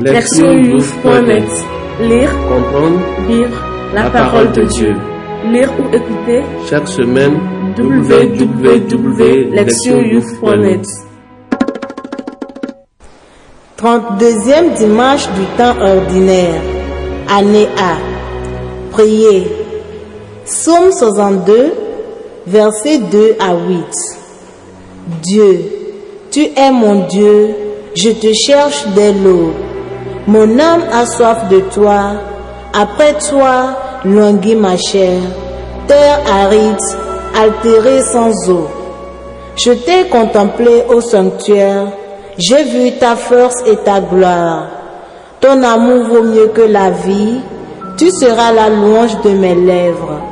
Lectionnews.net Lire, Comprendre vivre la parole de Dieu. Lire ou écouter chaque semaine www.lectionnews.net 32e dimanche du temps ordinaire, année A. Priez. Psaume 62, versets 2 à 8. Dieu, tu es mon Dieu, je te cherche dès l'aube. Mon âme a soif de toi, après toi languit ma chair. Terre aride, altérée sans eau. Je t'ai contemplé au sanctuaire, j'ai vu ta force et ta gloire. Ton amour vaut mieux que la vie, tu seras la louange de mes lèvres.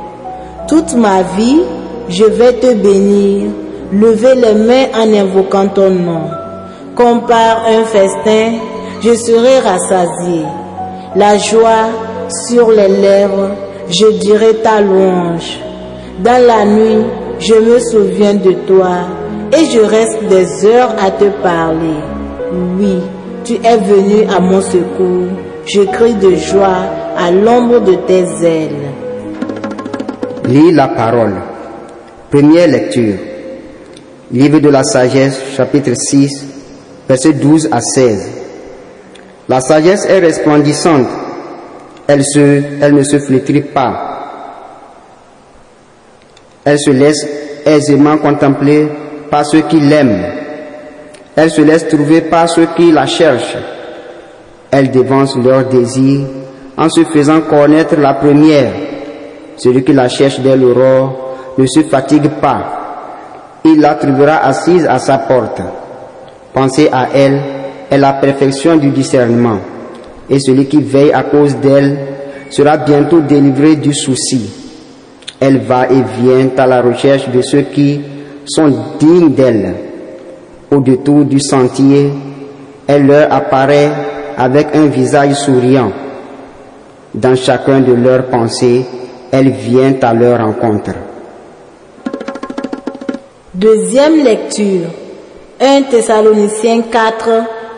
Toute ma vie, je vais te bénir, lever les mains en invoquant ton nom. Comme par un festin, je serai rassasié. La joie sur les lèvres, je dirai ta louange. Dans la nuit, je me souviens de toi et je reste des heures à te parler. Oui, tu es venu à mon secours. Je crie de joie à l'ombre de tes ailes. Lis la parole. Première lecture. Livre de la sagesse, chapitre 6, versets 12 à 16. La sagesse est resplendissante. Elle, ne se flétrit pas. Elle se laisse aisément contempler par ceux qui l'aiment. Elle se laisse trouver par ceux qui la cherchent. Elle dévance leurs désirs en se faisant connaître la première. Celui qui la cherche dès l'aurore ne se fatigue pas. Il la trouvera assise à sa porte. Pensez à elle est la perfection du discernement. Et celui qui veille à cause d'elle sera bientôt délivré du souci. Elle va et vient à la recherche de ceux qui sont dignes d'elle. Au détour du sentier, elle leur apparaît avec un visage souriant. Dans chacun de leurs pensées, elle vient à leur rencontre. Deuxième lecture. 1 Thessaloniciens 4,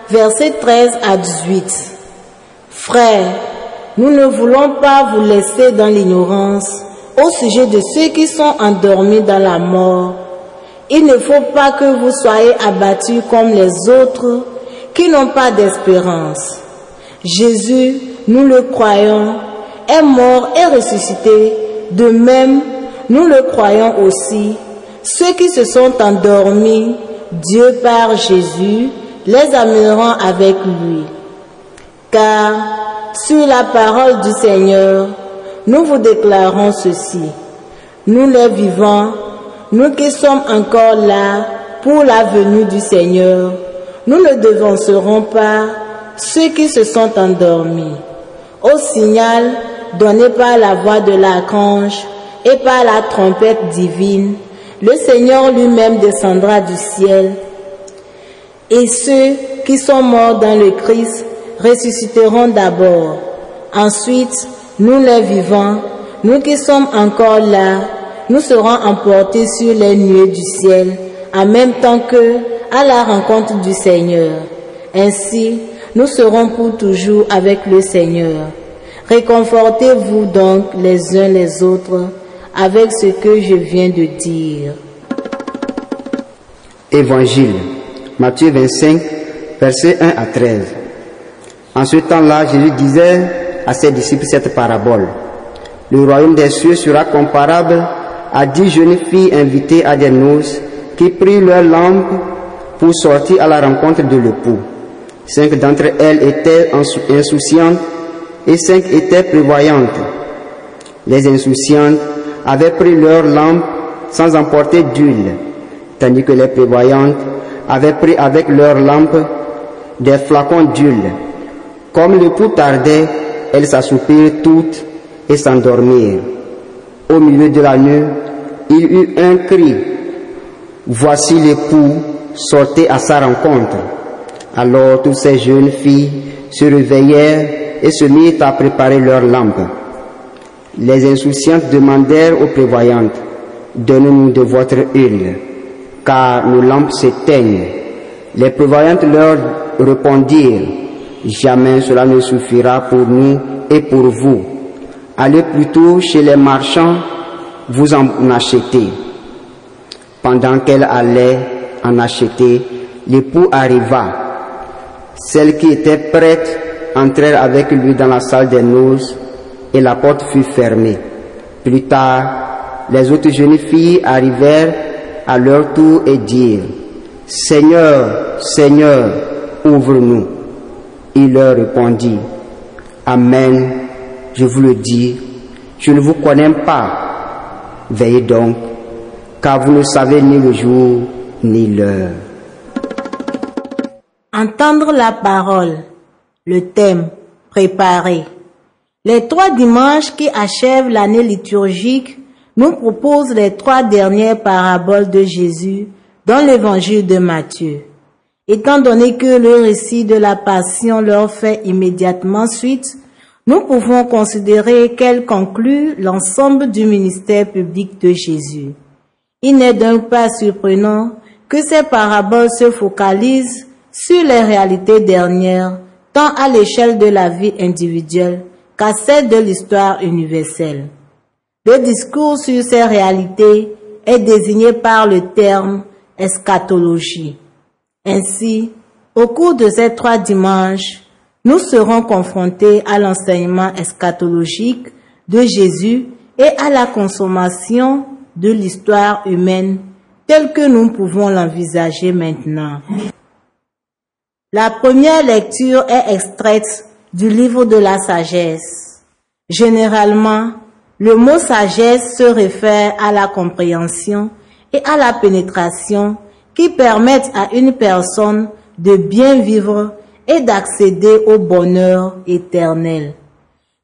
versets 13 à 18. Frères, nous ne voulons pas vous laisser dans l'ignorance au sujet de ceux qui sont endormis dans la mort. Il ne faut pas que vous soyez abattus comme les autres qui n'ont pas d'espérance. Jésus, nous le croyons, est mort et ressuscité. De même, nous le croyons aussi. Ceux qui se sont endormis, Dieu par Jésus les amènera avec lui. Car sur la parole du Seigneur, nous vous déclarons ceci. Nous les vivants, nous qui sommes encore là pour la venue du Seigneur, nous ne devancerons pas ceux qui se sont endormis. Au signal donné par la voix de l'archange et par la trompette divine, le Seigneur lui-même descendra du ciel. Et ceux qui sont morts dans le Christ ressusciteront d'abord. Ensuite, nous les vivants, nous qui sommes encore là, nous serons emportés sur les nuées du ciel, en même temps que à la rencontre du Seigneur. Ainsi, nous serons pour toujours avec le Seigneur. Réconfortez-vous donc les uns les autres avec ce que je viens de dire. Évangile, Matthieu 25, versets 1 à 13. En ce temps-là, Jésus disait à ses disciples cette parabole. Le royaume des cieux sera comparable à dix jeunes filles invitées à des noces qui prirent leur lampe pour sortir à la rencontre de l'époux. Cinq d'entre elles étaient insouciantes et cinq étaient prévoyantes. Les insouciantes avaient pris leur lampe sans emporter d'huile, tandis que les prévoyantes avaient pris avec leur lampe des flacons d'huile. Comme le pouls tardait, elles s'assoupirent toutes et s'endormirent. Au milieu de la nuit, il eut un cri. Voici l'époux, sortez à sa rencontre. Alors toutes ces jeunes filles se réveillèrent et se mirent à préparer leur lampe. Les insouciantes demandèrent aux prévoyantes, Donnez-nous de votre huile, car nos lampes s'éteignent. Les prévoyantes leur répondirent, Jamais cela ne suffira pour nous et pour vous. Allez plutôt chez les marchands, vous en achetez. Pendant qu'elle allait en acheter, l'époux arriva. Celles qui étaient prêtes entrèrent avec lui dans la salle des noces et la porte fut fermée. Plus tard, les autres jeunes filles arrivèrent à leur tour et dirent, Seigneur, Seigneur, ouvre-nous. Il leur répondit, Amen, je vous le dis, je ne vous connais pas. Veillez donc, car vous ne savez ni le jour ni l'heure. Entendre la parole. Le thème. Préparer. Les trois dimanches qui achèvent l'année liturgique nous proposent les trois dernières paraboles de Jésus dans l'évangile de Matthieu. Étant donné que le récit de la passion leur fait immédiatement suite, nous pouvons considérer qu'elle conclut l'ensemble du ministère public de Jésus. Il n'est donc pas surprenant que ces paraboles se focalisent sur les réalités dernières, tant à l'échelle de la vie individuelle qu'à celle de l'histoire universelle. Le discours sur ces réalités est désigné par le terme eschatologie. Ainsi, au cours de ces trois dimanches, nous serons confrontés à l'enseignement eschatologique de Jésus et à la consommation de l'histoire humaine telle que nous pouvons l'envisager maintenant. La première lecture est extraite du livre de la sagesse. Généralement, le mot sagesse se réfère à la compréhension et à la pénétration qui permettent à une personne de bien vivre et d'accéder au bonheur éternel.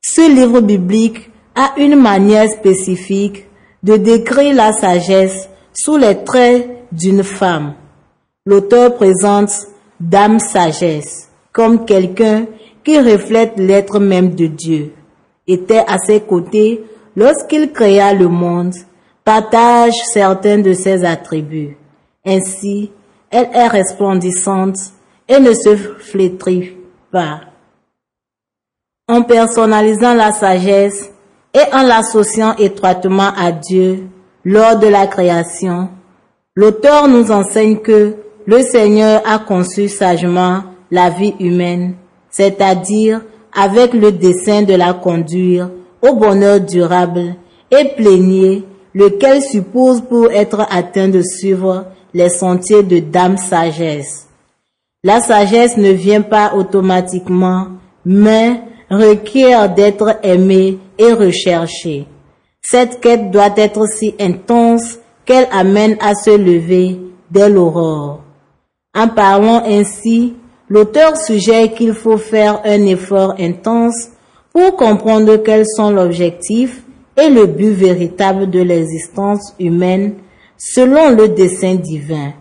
Ce livre biblique a une manière spécifique de décrire la sagesse sous les traits d'une femme. L'auteur présente Dame Sagesse comme quelqu'un qui reflète l'être même de Dieu. Était à ses côtés lorsqu'il créa le monde, partage certains de ses attributs. Ainsi, elle est resplendissante et ne se flétrit pas. En personnalisant la sagesse et en l'associant étroitement à Dieu lors de la création, l'auteur nous enseigne que le Seigneur a conçu sagement la vie humaine, c'est-à-dire avec le dessein de la conduire au bonheur durable et plénier, lequel suppose pour être atteint de suivre les sentiers de Dame Sagesse. La sagesse ne vient pas automatiquement, mais requiert d'être aimée et recherchée. Cette quête doit être si intense qu'elle amène à se lever dès l'aurore. En parlant ainsi, l'auteur suggère qu'il faut faire un effort intense pour comprendre quels sont l'objectif et le but véritable de l'existence humaine selon le dessein divin.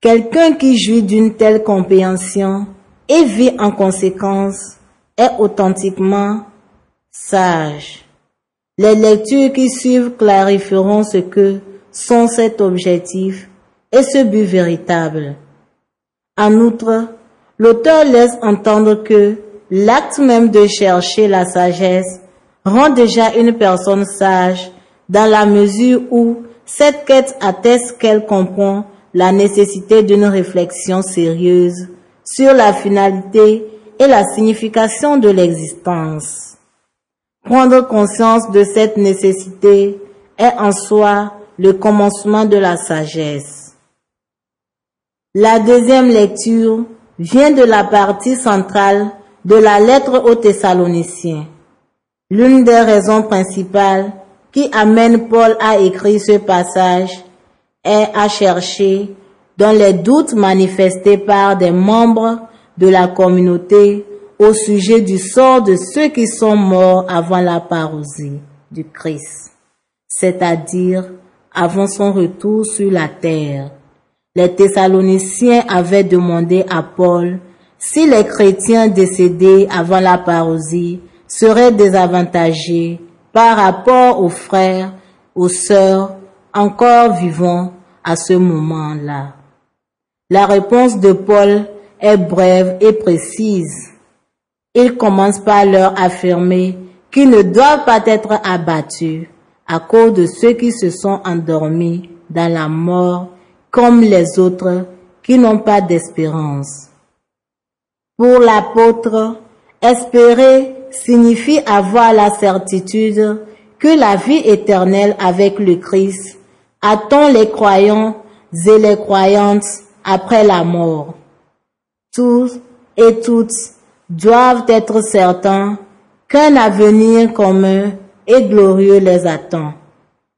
Quelqu'un qui jouit d'une telle compréhension et vit en conséquence est authentiquement sage. Les lectures qui suivent clarifieront ce que sont cet objectif et ce but véritable. En outre, l'auteur laisse entendre que l'acte même de chercher la sagesse rend déjà une personne sage dans la mesure où cette quête atteste qu'elle comprend la nécessité d'une réflexion sérieuse sur la finalité et la signification de l'existence. Prendre conscience de cette nécessité est en soi le commencement de la sagesse. La deuxième lecture vient de la partie centrale de la lettre aux Thessaloniciens. L'une des raisons principales qui amène Paul à écrire ce passage est à chercher dans les doutes manifestés par des membres de la communauté au sujet du sort de ceux qui sont morts avant la parousie du Christ, c'est-à-dire avant son retour sur la terre. Les Thessaloniciens avaient demandé à Paul si les chrétiens décédés avant la parousie seraient désavantagés par rapport aux frères, aux sœurs encore vivants à ce moment-là. La réponse de Paul est brève et précise. Il commence par leur affirmer qu'ils ne doivent pas être abattus à cause de ceux qui se sont endormis dans la mort comme les autres qui n'ont pas d'espérance. Pour l'apôtre, espérer signifie avoir la certitude que la vie éternelle avec le Christ attend les croyants et les croyantes après la mort. Tous et toutes doivent être certains qu'un avenir commun et glorieux les attend.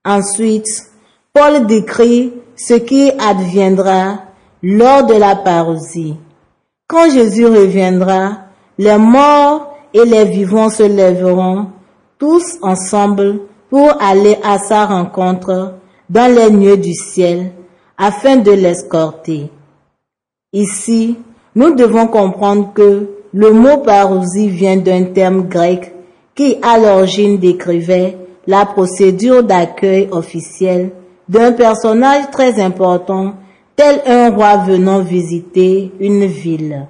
Ensuite, Paul décrit ce qui adviendra lors de la parousie. Quand Jésus reviendra, les morts et les vivants se lèveront tous ensemble pour aller à sa rencontre dans les nuées du ciel afin de l'escorter. Ici, nous devons comprendre que le mot parousie vient d'un terme grec qui à l'origine décrivait la procédure d'accueil officiel d'un personnage très important tel un roi venant visiter une ville.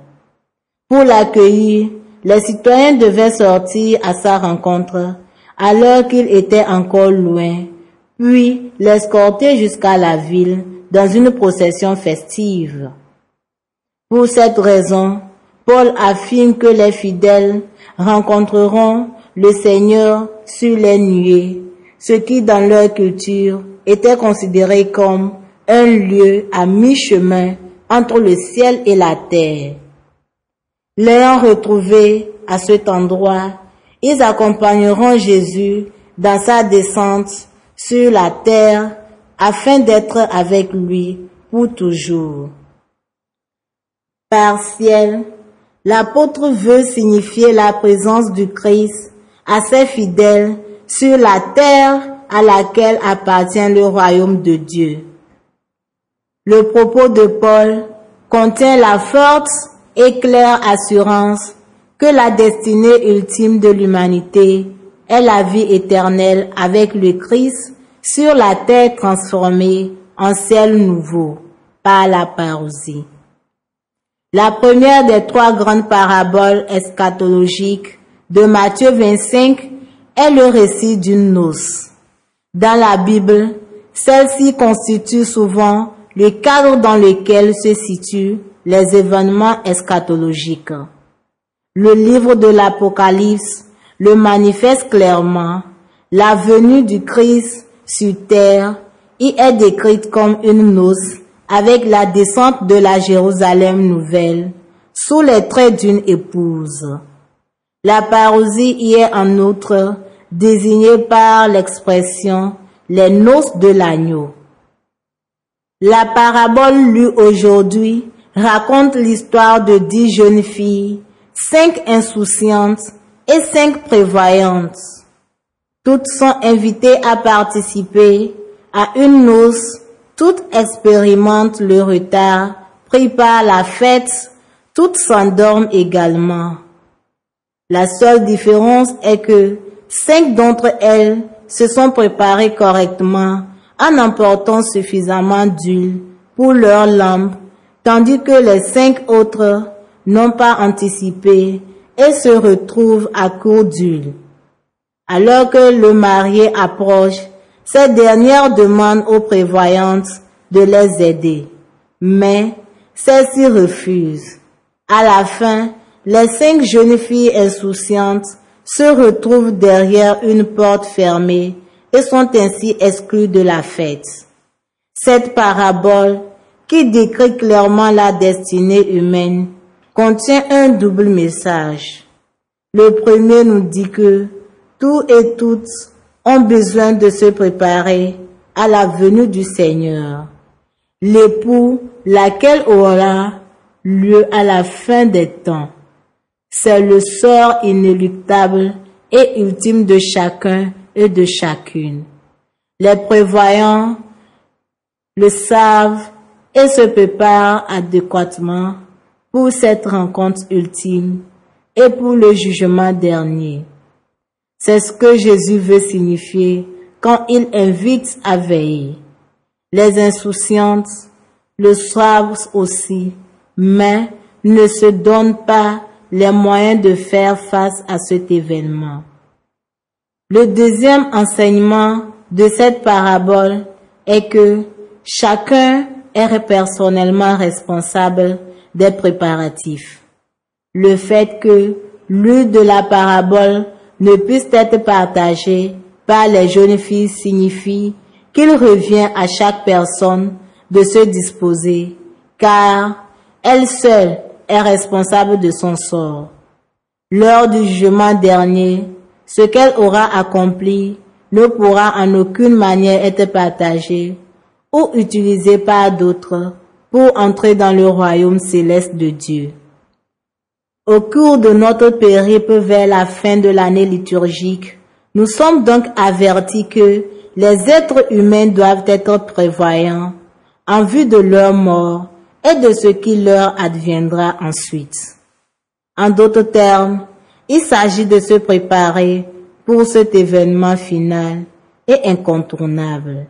Pour l'accueillir, les citoyens devaient sortir à sa rencontre alors qu'il était encore loin, puis l'escorter jusqu'à la ville dans une procession festive. Pour cette raison, Paul affirme que les fidèles rencontreront le Seigneur sur les nuées, ce qui dans leur culture était considéré comme un lieu à mi-chemin entre le ciel et la terre. L'ayant retrouvé à cet endroit, ils accompagneront Jésus dans sa descente sur la terre afin d'être avec lui pour toujours. Par ciel, l'apôtre veut signifier la présence du Christ à ses fidèles sur la terre à laquelle appartient le royaume de Dieu. Le propos de Paul contient la forte et claire assurance que la destinée ultime de l'humanité est la vie éternelle avec le Christ sur la terre transformée en ciel nouveau par la parousie. La première des trois grandes paraboles eschatologiques de Matthieu 25 est le récit d'une noce. Dans la Bible, celle-ci constitue souvent le cadre dans lequel se situent les événements eschatologiques. Le livre de l'Apocalypse le manifeste clairement. La venue du Christ sur terre y est décrite comme une noce avec la descente de la Jérusalem nouvelle sous les traits d'une épouse. La parousie y est en outre désignée par l'expression les noces de l'agneau. La parabole lue aujourd'hui raconte l'histoire de dix jeunes filles, cinq insouciantes et cinq prévoyantes. Toutes sont invitées à participer à une noce, toutes expérimentent le retard pris la fête, toutes s'endorment également. La seule différence est que cinq d'entre elles se sont préparées correctement en emportant suffisamment d'huile pour leur lampe, tandis que les cinq autres n'ont pas anticipé et se retrouvent à court d'huile. Alors que le marié approche, cette dernière demande aux prévoyantes de les aider. Mais celles-ci refusent. À la fin, les cinq jeunes filles insouciantes se retrouvent derrière une porte fermée et sont ainsi exclues de la fête. Cette parabole, qui décrit clairement la destinée humaine, contient un double message. Le premier nous dit que tous et toutes ont besoin de se préparer à la venue du Seigneur, l'époux laquelle aura lieu à la fin des temps. C'est le sort inéluctable et ultime de chacun et de chacune. Les prévoyants le savent et se préparent adéquatement pour cette rencontre ultime et pour le jugement dernier. C'est ce que Jésus veut signifier quand il invite à veiller. Les insouciantes le savent aussi, mais ne se donnent pas les moyens de faire face à cet événement. Le deuxième enseignement de cette parabole est que chacun est personnellement responsable des préparatifs. Le fait que l'huile de la parabole ne puisse être partagée par les jeunes filles signifie qu'il revient à chaque personne de se disposer, car elle seule est responsable de son sort. Lors du jugement dernier, ce qu'elle aura accompli ne pourra en aucune manière être partagé ou utilisé par d'autres pour entrer dans le royaume céleste de Dieu. Au cours de notre périple vers la fin de l'année liturgique, nous sommes donc avertis que les êtres humains doivent être prévoyants en vue de leur mort et de ce qui leur adviendra ensuite. En d'autres termes, il s'agit de se préparer pour cet événement final et incontournable.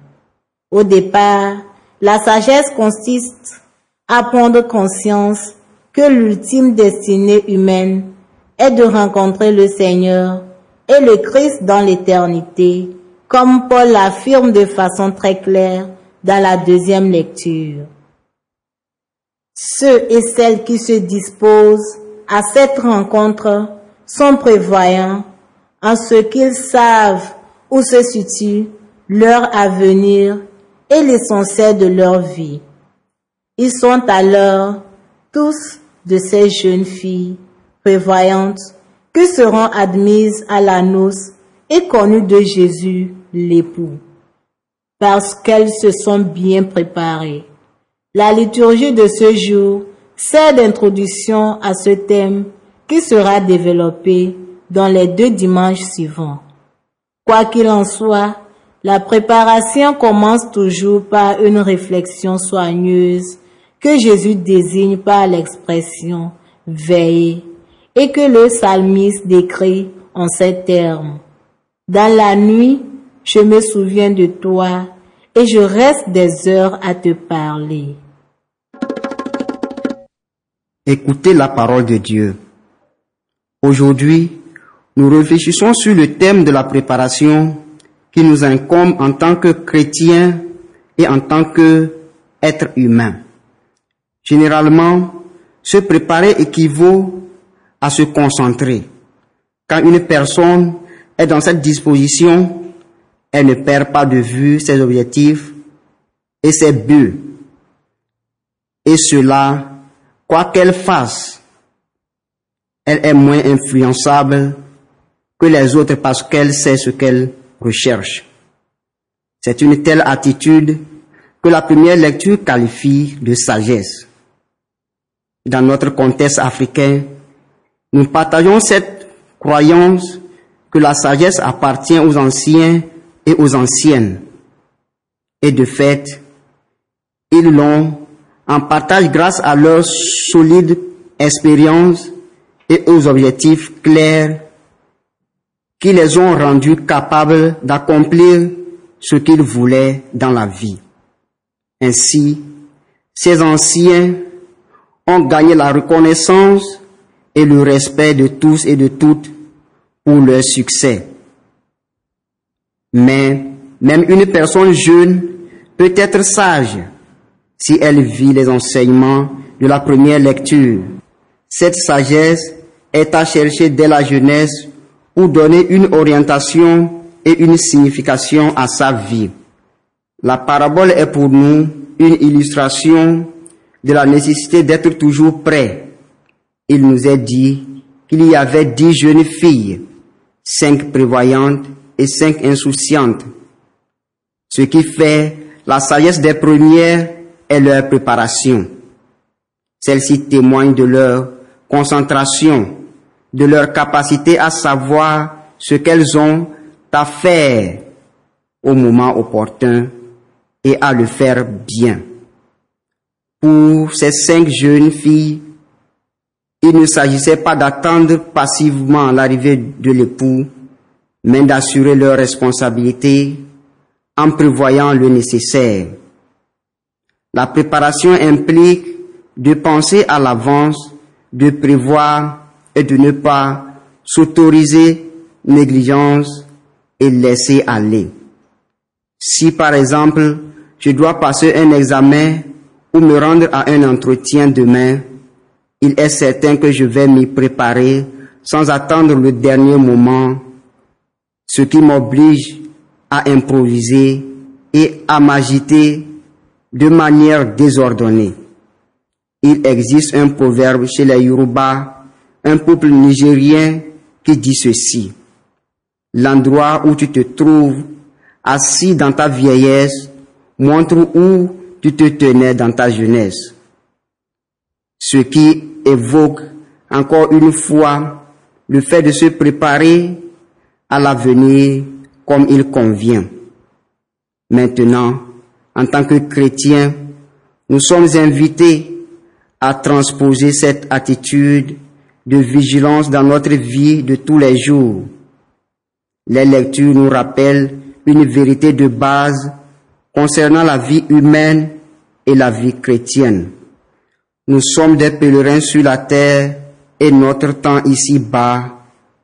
Au départ, la sagesse consiste à prendre conscience que l'ultime destinée humaine est de rencontrer le Seigneur et le Christ dans l'éternité, comme Paul l'affirme de façon très claire dans la deuxième lecture. Ceux et celles qui se disposent à cette rencontre sont prévoyants en ce qu'ils savent où se situe leur avenir et l'essentiel de leur vie. Ils sont alors tous de ces jeunes filles prévoyantes qui seront admises à la noce et connues de Jésus l'époux, parce qu'elles se sont bien préparées. La liturgie de ce jour sert d'introduction à ce thème qui sera développé dans les deux dimanches suivants. Quoi qu'il en soit, la préparation commence toujours par une réflexion soigneuse que Jésus désigne par l'expression veiller et que le psalmiste décrit en ces termes. Dans la nuit, je me souviens de toi et je reste des heures à te parler. Écoutez la parole de Dieu. Aujourd'hui, nous réfléchissons sur le thème de la préparation qui nous incombe en tant que chrétiens et en tant que être humain. Généralement, se préparer équivaut à se concentrer. Quand une personne est dans cette disposition, elle ne perd pas de vue ses objectifs et ses buts. Et cela, quoi qu'elle fasse, elle est moins influençable que les autres parce qu'elle sait ce qu'elle recherche. C'est une telle attitude que la première lecture qualifie de sagesse. Dans notre contexte africain, nous partageons cette croyance que la sagesse appartient aux anciens et aux anciennes. Et de fait, ils l'ont en partage grâce à leur solide expérience et aux objectifs clairs qui les ont rendus capables d'accomplir ce qu'ils voulaient dans la vie. Ainsi, ces anciens ont gagné la reconnaissance et le respect de tous et de toutes pour leur succès. Mais même une personne jeune peut être sage si elle vit les enseignements de la première lecture. Cette sagesse est à chercher dès la jeunesse pour donner une orientation et une signification à sa vie. La parabole est pour nous une illustration de la nécessité d'être toujours prêt. Il nous est dit qu'il y avait dix jeunes filles, cinq prévoyantes et cinq insouciantes. Ce qui fait la sagesse des premières est leur préparation. Celle-ci témoigne de leur concentration, de leur capacité à savoir ce qu'elles ont à faire au moment opportun et à le faire bien. Pour ces cinq jeunes filles, il ne s'agissait pas d'attendre passivement l'arrivée de l'époux, mais d'assurer leur responsabilité en prévoyant le nécessaire. La préparation implique de penser à l'avance de prévoir et de ne pas s'autoriser négligence et laisser aller. Si par exemple je dois passer un examen ou me rendre à un entretien demain, il est certain que je vais m'y préparer sans attendre le dernier moment, ce qui m'oblige à improviser et à m'agiter de manière désordonnée. Il existe un proverbe chez les Yoruba, un peuple nigérien, qui dit ceci. L'endroit où tu te trouves assis dans ta vieillesse montre où tu te tenais dans ta jeunesse. Ce qui évoque encore une fois le fait de se préparer à l'avenir comme il convient. Maintenant, en tant que chrétiens, nous sommes invités à transposer cette attitude de vigilance dans notre vie de tous les jours. Les lectures nous rappellent une vérité de base concernant la vie humaine et la vie chrétienne. Nous sommes des pèlerins sur la terre et notre temps ici-bas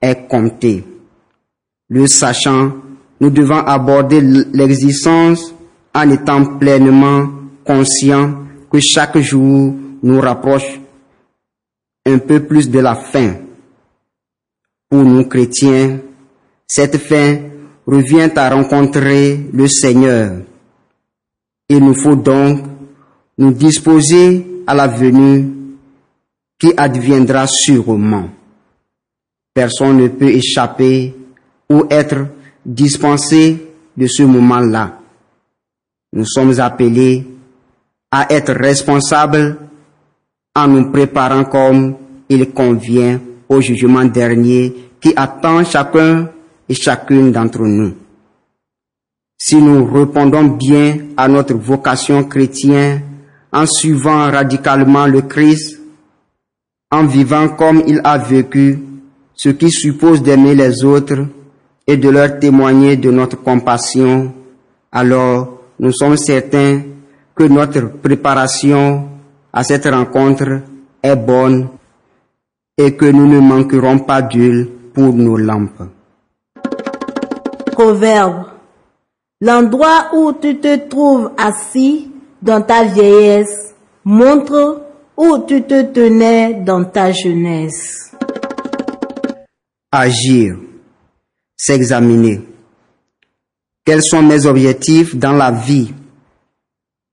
est compté. Le sachant, nous devons aborder l'existence en étant pleinement conscients que chaque jour nous rapproche un peu plus de la fin. Pour nous chrétiens, cette fin revient à rencontrer le Seigneur. Il nous faut donc nous disposer à la venue qui adviendra sûrement. Personne ne peut échapper ou être dispensé de ce moment-là. Nous sommes appelés à être responsables en nous préparant comme il convient au jugement dernier qui attend chacun et chacune d'entre nous. Si nous répondons bien à notre vocation chrétienne en suivant radicalement le Christ, en vivant comme il a vécu, ce qui suppose d'aimer les autres et de leur témoigner de notre compassion, alors nous sommes certains que notre préparation à cette rencontre est bonne et que nous ne manquerons pas d'huile pour nos lampes. Proverbe. L'endroit où tu te trouves assis dans ta vieillesse montre où tu te tenais dans ta jeunesse. Agir, s'examiner. Quels sont mes objectifs dans la vie?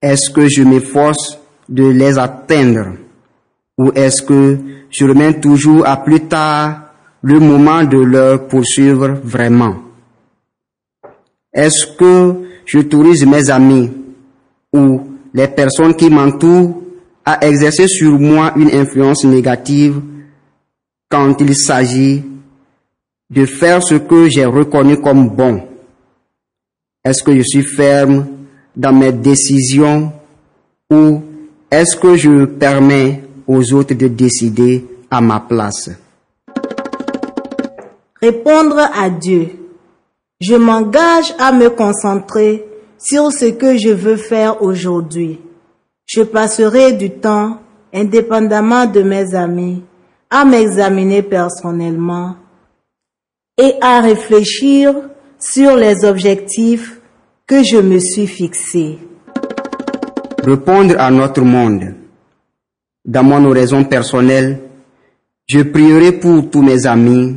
Est-ce que je m'efforce de les atteindre Ou est-ce que je remets toujours à plus tard le moment de leur poursuivre vraiment Est-ce que je j'autorise mes amis ou les personnes qui m'entourent à exercer sur moi une influence négative quand il s'agit de faire ce que j'ai reconnu comme bon Est-ce que je suis ferme dans mes décisions ou est-ce que je permets aux autres de décider à ma place? Répondre à Dieu. Je m'engage à me concentrer sur ce que je veux faire aujourd'hui. Je passerai du temps, indépendamment de mes amis, à m'examiner personnellement et à réfléchir sur les objectifs que je me suis fixés répondre à notre monde. Dans mon oraison personnelle, je prierai pour tous mes amis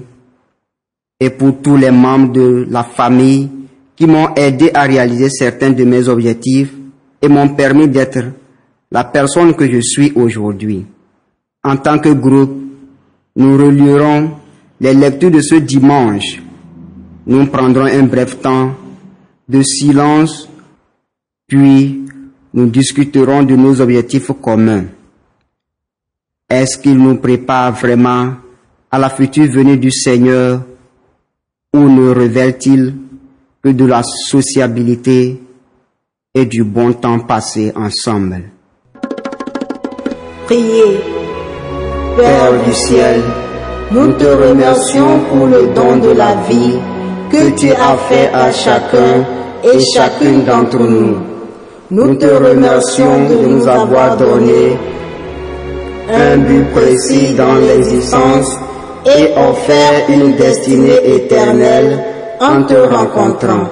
et pour tous les membres de la famille qui m'ont aidé à réaliser certains de mes objectifs et m'ont permis d'être la personne que je suis aujourd'hui. En tant que groupe, nous relierons les lectures de ce dimanche. Nous prendrons un bref temps de silence, puis nous discuterons de nos objectifs communs. Est-ce qu'il nous prépare vraiment à la future venue du Seigneur ou ne révèle-t-il que de la sociabilité et du bon temps passé ensemble? Priez. Père du ciel, nous te remercions pour le don de la vie que tu as fait à chacun et chacune d'entre nous. Nous te remercions de nous avoir donné un but précis dans l'existence et offert une destinée éternelle en te rencontrant.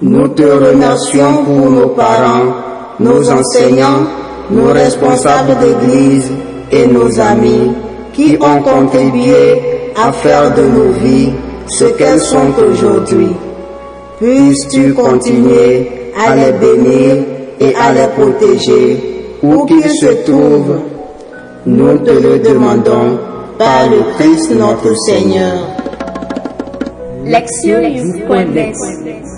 Nous te remercions pour nos parents, nos enseignants, nos responsables d'église et nos amis qui ont contribué à faire de nos vies ce qu'elles sont aujourd'hui. Puisses-tu continuer à les bénir et à les protéger où qu'ils se trouvent. Nous te le demandons par le Christ notre Seigneur. Lectionnews.net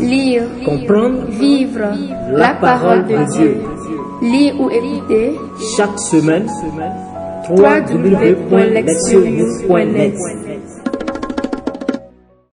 Lire, Comprendre, vivre la parole de Dieu. Lire ou écouter chaque semaine www.lectionnews.net